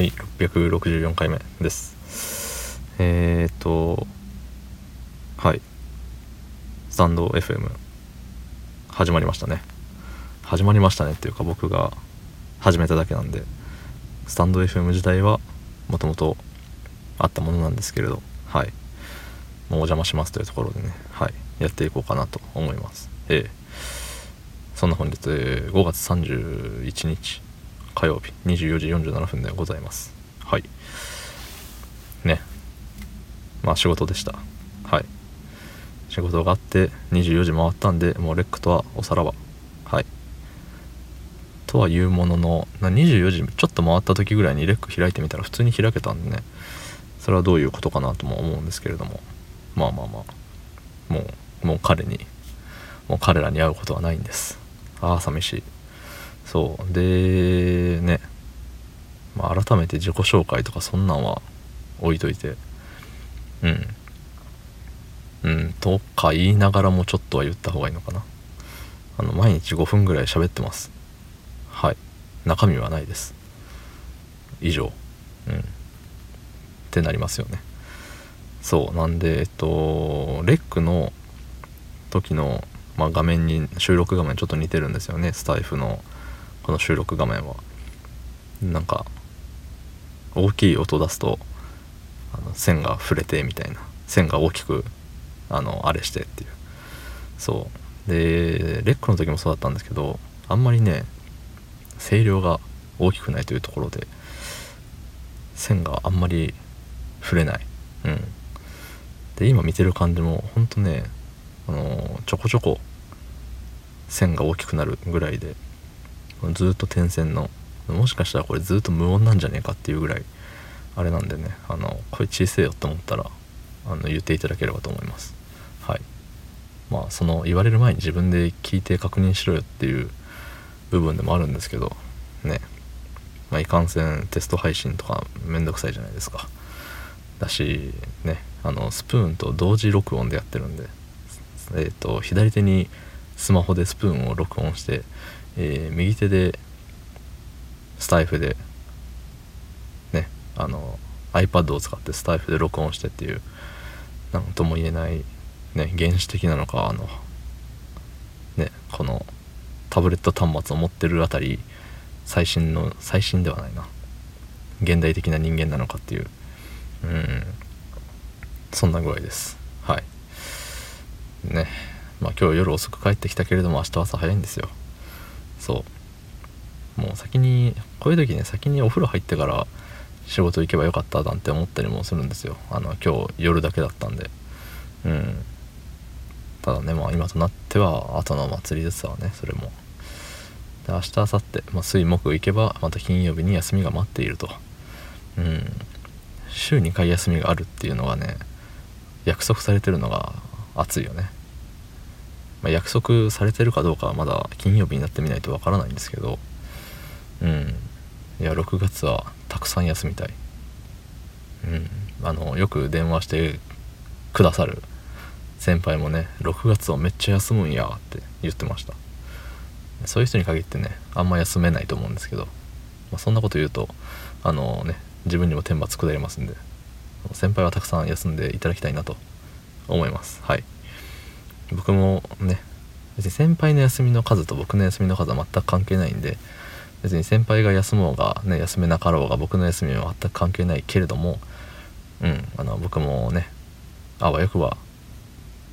はい664回目です。えー、っとはい。スタンド FM 始まりましたね。始まりましたねっていうか僕が始めただけなんでスタンド FM 自体はもともとあったものなんですけれどはい。もうお邪魔しますというところでねはい。やっていこうかなと思います。ええ。そんな本日5月31日火曜日24時47分でございます。はい。ね。まあ仕事でした。はい。仕事があって24時回ったんでもうレックとはおさらば。はい。とはいうものの24時ちょっと回った時ぐらいにレック開いてみたら普通に開けたんでね。それはどういうことかなとも思うんですけれども。まあまあまあ。もうもう彼にもう彼らに会うことはないんです。ああ寂しい。そう。でね、まあ、改めて自己紹介とかそんなんは置いといて。うん。うんとか言いながらもちょっとは言った方がいいのかな。あの毎日5分ぐらい喋ってます。はい。中身はないです。以上。うん。ってなりますよね。そう。なんでえっとレックの時の、まあ、画面に収録画面ちょっと似てるんですよね。スタイフの。この収録画面は。なんか大きい音出すとあの線が触れてみたいな。線が大きくあのあれしてっていう。そう。でレックの時もそうだったんですけどあんまりね声量が大きくないというところで線があんまり触れない。うん。で今見てる感じもほんとねあのちょこちょこ線が大きくなるぐらいでずっと点線のもしかしたらこれずっと無音なんじゃねえかっていうぐらいあれなんでねあの声小せえよって思ったらあの言っていただければと思います。はい。まあその言われる前に自分で聞いて確認しろよっていう部分でもあるんですけどね。まあいかんせんテスト配信とかめんどくさいじゃないですか。だしねあのスプーンと同時録音でやってるんでえっ、ー、と左手にスマホでスプーンを録音してえー、右手でスタイフでねあの iPad を使ってスタイフで録音してっていう何とも言えないね原始的なのかあのねこのタブレット端末を持ってるあたり最新の最新ではないな。現代的な人間なのかっていう。うん。そんな具合です。はい。ね。まあ今日夜遅く帰ってきたけれども明日朝早いんですよ。そう。もう先にこういう時ね先にお風呂入ってから仕事行けばよかったなんて思ったりもするんですよ。あの今日夜だけだったんで。うん。ただねまあ今となっては後の祭りですわねそれも。で明日明後日、まあ、水木行けばまた金曜日に休みが待っていると。うん。週2回休みがあるっていうのがね約束されてるのが熱いよね。まあ、約束されてるかどうかはまだ金曜日になってみないとわからないんですけどうん。いや6月はたくさん休みたい。うん。あのよく電話してくださる。先輩もね6月はめっちゃ休むんやって言ってました。そういう人に限ってねあんま休めないと思うんですけど、まあ、そんなこと言うとあのね自分にも天罰下りますんで先輩はたくさん休んでいただきたいなと思います。はい。僕もね別に先輩の休みの数と僕の休みの数は全く関係ないんで別に先輩が休もうが、ね、休めなかろうが僕の休みは全く関係ないけれどもうんあの僕もねあわよくば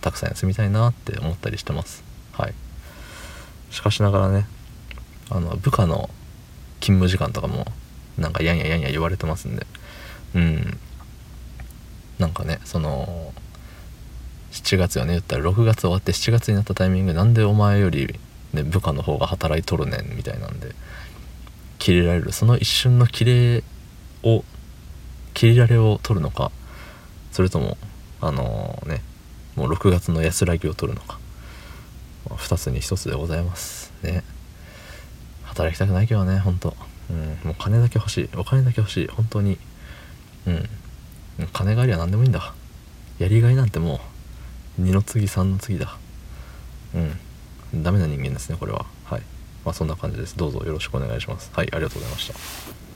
たくさん休みたいなって思ったりしてます。はい。しかしながらねあの部下の勤務時間とかもなんかやんややんや言われてますんでうん。なんかねその7月よね言ったら6月終わって7月になったタイミングなんでお前より、ね、部下の方が働いとるねんみたいなんで切れられる。その一瞬の切れを切れられを取るのかそれともあのー、ねもう6月の安らぎを取るのか、まあ、2つに1つでございますね。働きたくないけどねほんと、うん、もう金だけ欲しい。お金だけ欲しい。本当に。うん。金がありゃ何でもいいんだ。やりがいなんてもう2の次3の次だ。うん。ダメな人間ですねこれは。はい。まあそんな感じです。どうぞよろしくお願いします。はいありがとうございました